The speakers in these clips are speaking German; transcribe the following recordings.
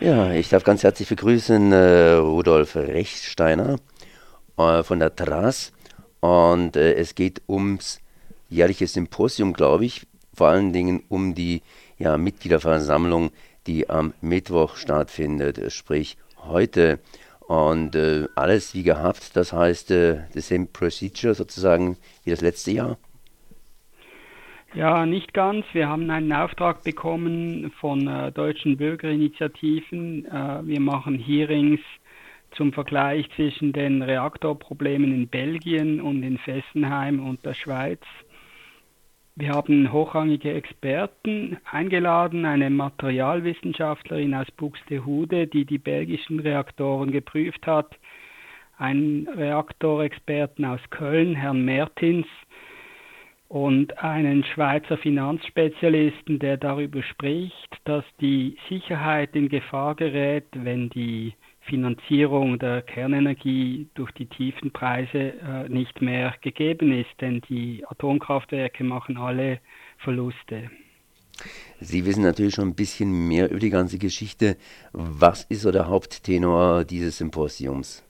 Ja, ich darf ganz herzlich begrüßen äh, Rudolf Rechtsteiner äh, von der TRAS. Und äh, es geht ums jährliche Symposium, glaube ich, vor allen Dingen um die ja, Mitgliederversammlung, die am Mittwoch stattfindet, sprich heute. Und äh, alles wie gehabt, das heißt, äh, the same procedure sozusagen wie das letzte Jahr. Ja, nicht ganz. Wir haben einen Auftrag bekommen von äh, deutschen Bürgerinitiativen. Äh, wir machen Hearings zum Vergleich zwischen den Reaktorproblemen in Belgien und in Fessenheim und der Schweiz. Wir haben hochrangige Experten eingeladen, eine Materialwissenschaftlerin aus Buxtehude, die die belgischen Reaktoren geprüft hat, einen Reaktorexperten aus Köln, Herrn Mertins, und einen Schweizer Finanzspezialisten, der darüber spricht, dass die Sicherheit in Gefahr gerät, wenn die Finanzierung der Kernenergie durch die tiefen Preise äh, nicht mehr gegeben ist, denn die Atomkraftwerke machen alle Verluste. Sie wissen natürlich schon ein bisschen mehr über die ganze Geschichte. Was ist so der Haupttenor dieses Symposiums?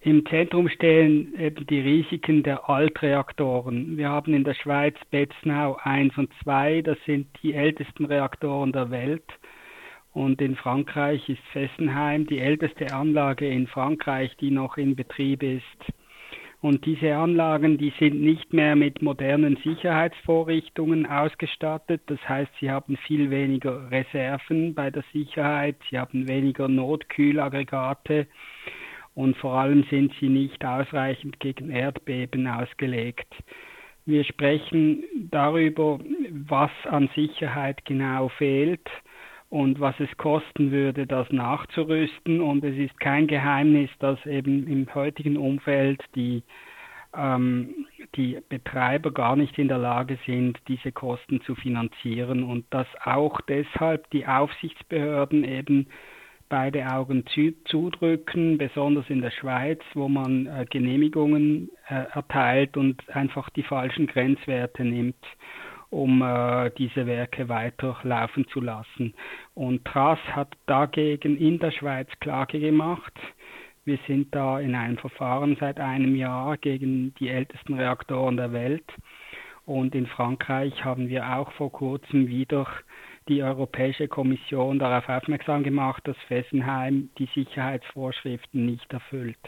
Im Zentrum stehen eben die Risiken der Altreaktoren. Wir haben in der Schweiz Betznau 1 und 2, das sind die ältesten Reaktoren der Welt. Und in Frankreich ist Fessenheim die älteste Anlage in Frankreich, die noch in Betrieb ist. Und diese Anlagen, die sind nicht mehr mit modernen Sicherheitsvorrichtungen ausgestattet. Das heißt, sie haben viel weniger Reserven bei der Sicherheit, sie haben weniger Notkühlaggregate und vor allem sind sie nicht ausreichend gegen Erdbeben ausgelegt. Wir sprechen darüber, was an Sicherheit genau fehlt und was es kosten würde, das nachzurüsten. Und es ist kein Geheimnis, dass eben im heutigen Umfeld die, ähm, die Betreiber gar nicht in der Lage sind, diese Kosten zu finanzieren und dass auch deshalb die Aufsichtsbehörden eben beide Augen zu, zudrücken, besonders in der Schweiz, wo man äh, Genehmigungen äh, erteilt und einfach die falschen Grenzwerte nimmt, um äh, diese Werke weiterlaufen zu lassen. Und TRAS hat dagegen in der Schweiz Klage gemacht. Wir sind da in einem Verfahren seit einem Jahr gegen die ältesten Reaktoren der Welt. Und in Frankreich haben wir auch vor kurzem wieder die Europäische Kommission darauf aufmerksam gemacht, dass Fessenheim die Sicherheitsvorschriften nicht erfüllt.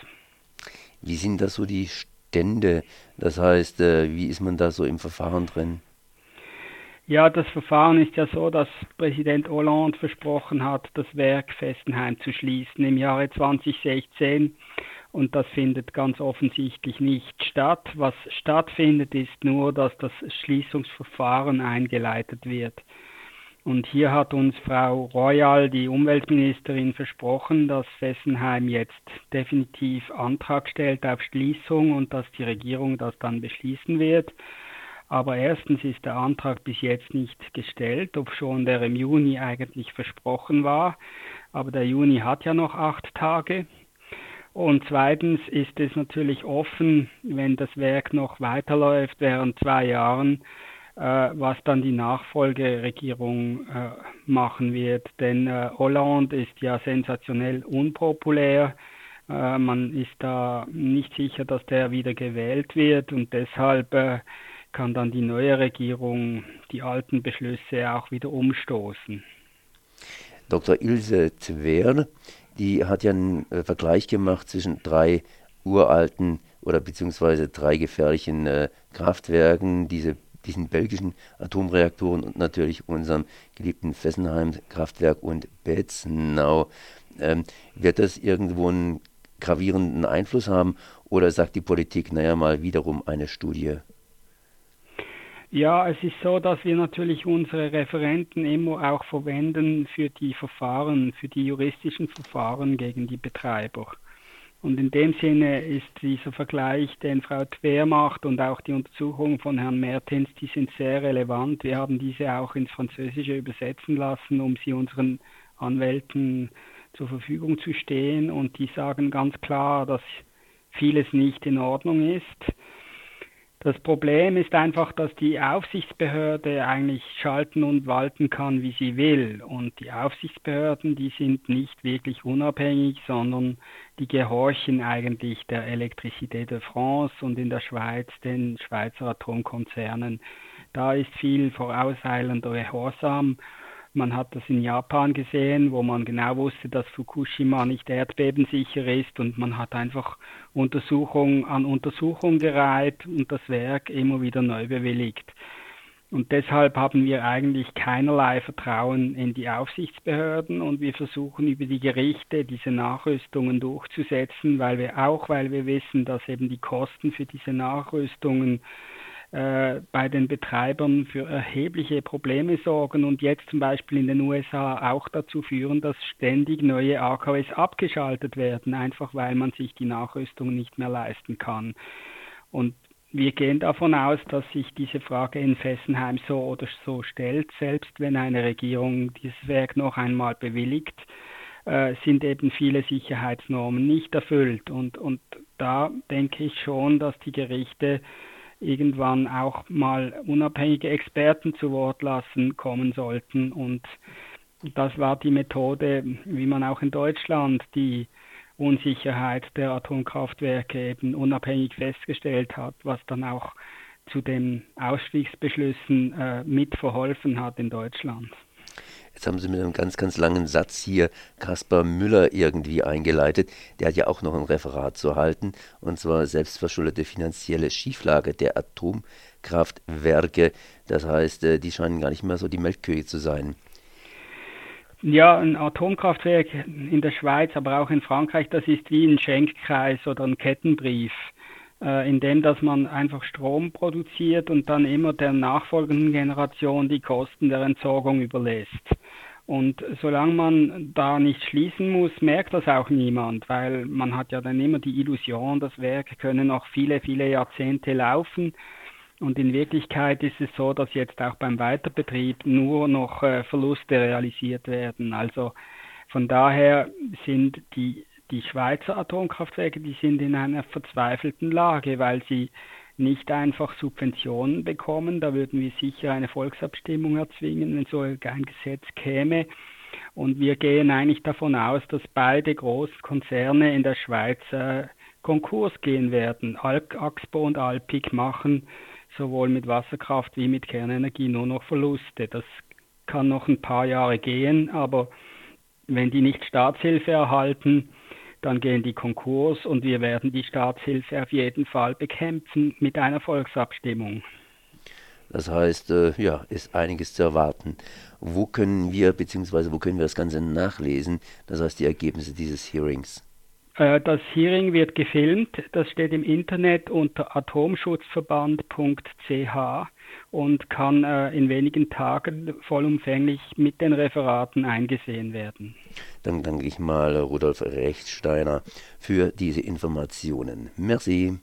Wie sind da so die Stände? Das heißt, äh, wie ist man da so im Verfahren drin? Ja, das Verfahren ist ja so, dass Präsident Hollande versprochen hat, das Werk Fessenheim zu schließen im Jahre 2016 und das findet ganz offensichtlich nicht statt. Was stattfindet, ist nur, dass das Schließungsverfahren eingeleitet wird. Und hier hat uns Frau Royal, die Umweltministerin, versprochen, dass Fessenheim jetzt definitiv Antrag stellt auf Schließung und dass die Regierung das dann beschließen wird. Aber erstens ist der Antrag bis jetzt nicht gestellt, obschon der im Juni eigentlich versprochen war. Aber der Juni hat ja noch acht Tage. Und zweitens ist es natürlich offen, wenn das Werk noch weiterläuft während zwei Jahren, was dann die Nachfolgeregierung äh, machen wird. Denn äh, Hollande ist ja sensationell unpopulär. man ist da nicht sicher, dass der wieder gewählt wird und deshalb kann dann die neue Regierung die alten Beschlüsse auch wieder umstoßen. Dr. Ilse Zwer, die hat ja einen Vergleich gemacht zwischen drei uralten oder beziehungsweise drei gefährlichen äh, Kraftwerken, diese diesen belgischen Atomreaktoren und natürlich unserem geliebten Fessenheim-Kraftwerk und Betznau. Ähm, wird das irgendwo einen gravierenden Einfluss haben oder sagt die Politik, naja, mal wiederum eine Studie? Ja, es ist so, dass wir natürlich unsere Referenten immer auch verwenden für die Verfahren, für die juristischen Verfahren gegen die Betreiber. Und in dem Sinne ist dieser Vergleich, den Frau Twer macht und auch die Untersuchungen von Herrn Mertens, die sind sehr relevant. Wir haben diese auch ins Französische übersetzen lassen, um sie unseren Anwälten zur Verfügung zu stehen. Und die sagen ganz klar, dass vieles nicht in Ordnung ist. Das Problem ist einfach, dass die Aufsichtsbehörde eigentlich schalten und walten kann, wie sie will. Und die Aufsichtsbehörden, die sind nicht wirklich unabhängig, sondern die gehorchen eigentlich der Electricité de France und in der Schweiz den Schweizer Atomkonzernen. Da ist viel vorauseilender Gehorsam man hat das in Japan gesehen, wo man genau wusste, dass Fukushima nicht erdbebensicher ist und man hat einfach Untersuchung an Untersuchung gereiht und das Werk immer wieder neu bewilligt. Und deshalb haben wir eigentlich keinerlei Vertrauen in die Aufsichtsbehörden und wir versuchen über die Gerichte diese Nachrüstungen durchzusetzen, weil wir auch, weil wir wissen, dass eben die Kosten für diese Nachrüstungen äh, bei den Betreibern für erhebliche Probleme sorgen und jetzt zum Beispiel in den USA auch dazu führen, dass ständig neue AKWs abgeschaltet werden, einfach weil man sich die Nachrüstung nicht mehr leisten kann. Und wir gehen davon aus, dass sich diese Frage in Fessenheim so oder so stellt, selbst wenn eine Regierung dieses Werk noch einmal bewilligt, äh, sind eben viele Sicherheitsnormen nicht erfüllt. Und, und da denke ich schon, dass die Gerichte irgendwann auch mal unabhängige Experten zu Wort lassen kommen sollten. Und das war die Methode, wie man auch in Deutschland die Unsicherheit der Atomkraftwerke eben unabhängig festgestellt hat, was dann auch zu den Ausstiegsbeschlüssen äh, mitverholfen hat in Deutschland. Jetzt haben Sie mit einem ganz, ganz langen Satz hier Kaspar Müller irgendwie eingeleitet. Der hat ja auch noch ein Referat zu halten, und zwar selbstverschuldete finanzielle Schieflage der Atomkraftwerke. Das heißt, äh, die scheinen gar nicht mehr so die Melkkühe zu sein. Ja, ein Atomkraftwerk in der Schweiz, aber auch in Frankreich, das ist wie ein Schenkkreis oder ein Kettenbrief indem dass man einfach Strom produziert und dann immer der nachfolgenden Generation die Kosten der Entsorgung überlässt. Und solange man da nicht schließen muss, merkt das auch niemand, weil man hat ja dann immer die Illusion, das Werk könne noch viele, viele Jahrzehnte laufen. Und in Wirklichkeit ist es so, dass jetzt auch beim Weiterbetrieb nur noch äh, Verluste realisiert werden. Also von daher sind die die Schweizer Atomkraftwerke, die sind in einer verzweifelten Lage, weil sie nicht einfach Subventionen bekommen. Da würden wir sicher eine Volksabstimmung erzwingen, wenn so ein Gesetz käme. Und wir gehen eigentlich davon aus, dass beide großen Konzerne in der Schweiz äh, Konkurs gehen werden. Axpo und Alpic machen sowohl mit Wasserkraft wie mit Kernenergie nur noch Verluste. Das kann noch ein paar Jahre gehen, aber wenn die nicht Staatshilfe erhalten, dann gehen die Konkurs und wir werden die Staatshilfe auf jeden Fall bekämpfen mit einer Volksabstimmung. Das heißt, äh, ja, ist einiges zu erwarten. Wo können wir, beziehungsweise wo können wir das Ganze nachlesen? Das heißt, die Ergebnisse dieses Hearings. Äh, das Hearing wird gefilmt. Das steht im Internet unter atomschutzverband.ch und kann äh, in wenigen Tagen vollumfänglich mit den Referaten eingesehen werden. Dann danke ich mal Rudolf Rechtsteiner für diese Informationen. Merci.